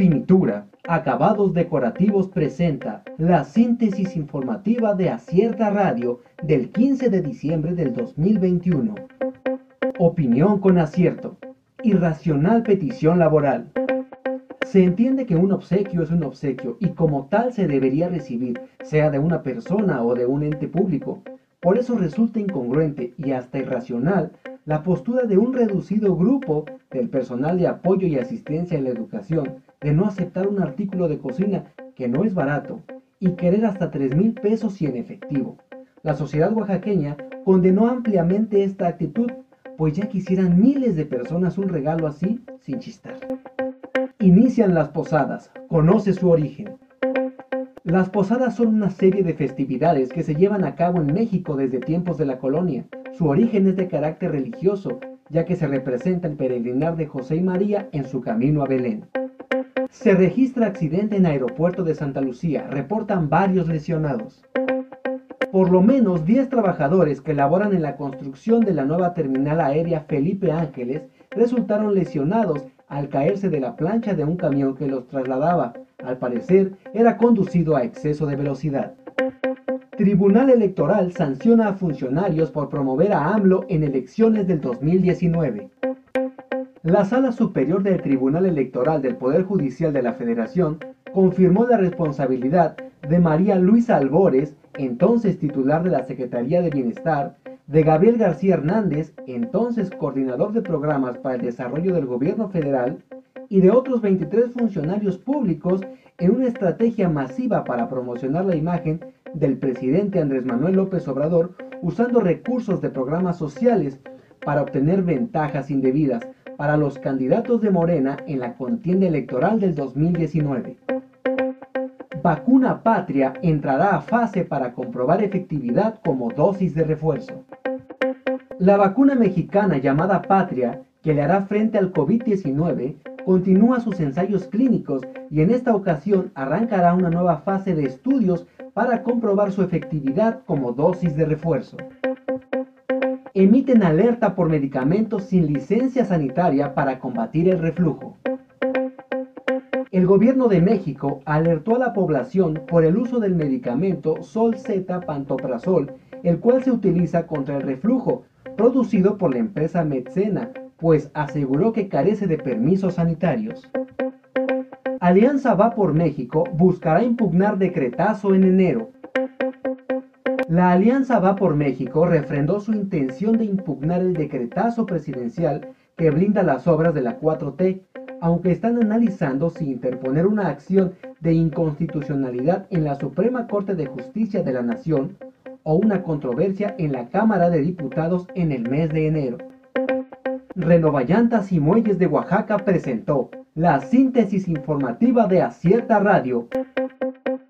Finitura, acabados decorativos presenta la síntesis informativa de Acierta Radio del 15 de diciembre del 2021. Opinión con acierto. Irracional petición laboral. Se entiende que un obsequio es un obsequio y como tal se debería recibir, sea de una persona o de un ente público. Por eso resulta incongruente y hasta irracional la postura de un reducido grupo del personal de apoyo y asistencia en la educación de no aceptar un artículo de cocina que no es barato y querer hasta 3 mil pesos y en efectivo. La sociedad oaxaqueña condenó ampliamente esta actitud, pues ya quisieran miles de personas un regalo así sin chistar. Inician las posadas, conoce su origen. Las posadas son una serie de festividades que se llevan a cabo en México desde tiempos de la colonia. Su origen es de carácter religioso, ya que se representa el peregrinar de José y María en su camino a Belén. Se registra accidente en aeropuerto de Santa Lucía, reportan varios lesionados. Por lo menos 10 trabajadores que laboran en la construcción de la nueva terminal aérea Felipe Ángeles resultaron lesionados al caerse de la plancha de un camión que los trasladaba. Al parecer, era conducido a exceso de velocidad. Tribunal Electoral sanciona a funcionarios por promover a AMLO en elecciones del 2019. La Sala Superior del Tribunal Electoral del Poder Judicial de la Federación confirmó la responsabilidad de María Luisa Albores, entonces titular de la Secretaría de Bienestar, de Gabriel García Hernández, entonces coordinador de programas para el desarrollo del gobierno federal, y de otros 23 funcionarios públicos en una estrategia masiva para promocionar la imagen del presidente Andrés Manuel López Obrador usando recursos de programas sociales para obtener ventajas indebidas para los candidatos de Morena en la contienda electoral del 2019. Vacuna Patria entrará a fase para comprobar efectividad como dosis de refuerzo. La vacuna mexicana llamada Patria, que le hará frente al COVID-19, continúa sus ensayos clínicos y en esta ocasión arrancará una nueva fase de estudios para comprobar su efectividad como dosis de refuerzo. Emiten alerta por medicamentos sin licencia sanitaria para combatir el reflujo. El gobierno de México alertó a la población por el uso del medicamento Sol Z Pantoprazol, el cual se utiliza contra el reflujo, producido por la empresa Medcena, pues aseguró que carece de permisos sanitarios. Alianza Va por México buscará impugnar decretazo en enero. La Alianza Va por México refrendó su intención de impugnar el decretazo presidencial que blinda las obras de la 4T, aunque están analizando si interponer una acción de inconstitucionalidad en la Suprema Corte de Justicia de la Nación o una controversia en la Cámara de Diputados en el mes de enero. Renovallantas y Muelles de Oaxaca presentó la síntesis informativa de Acierta Radio.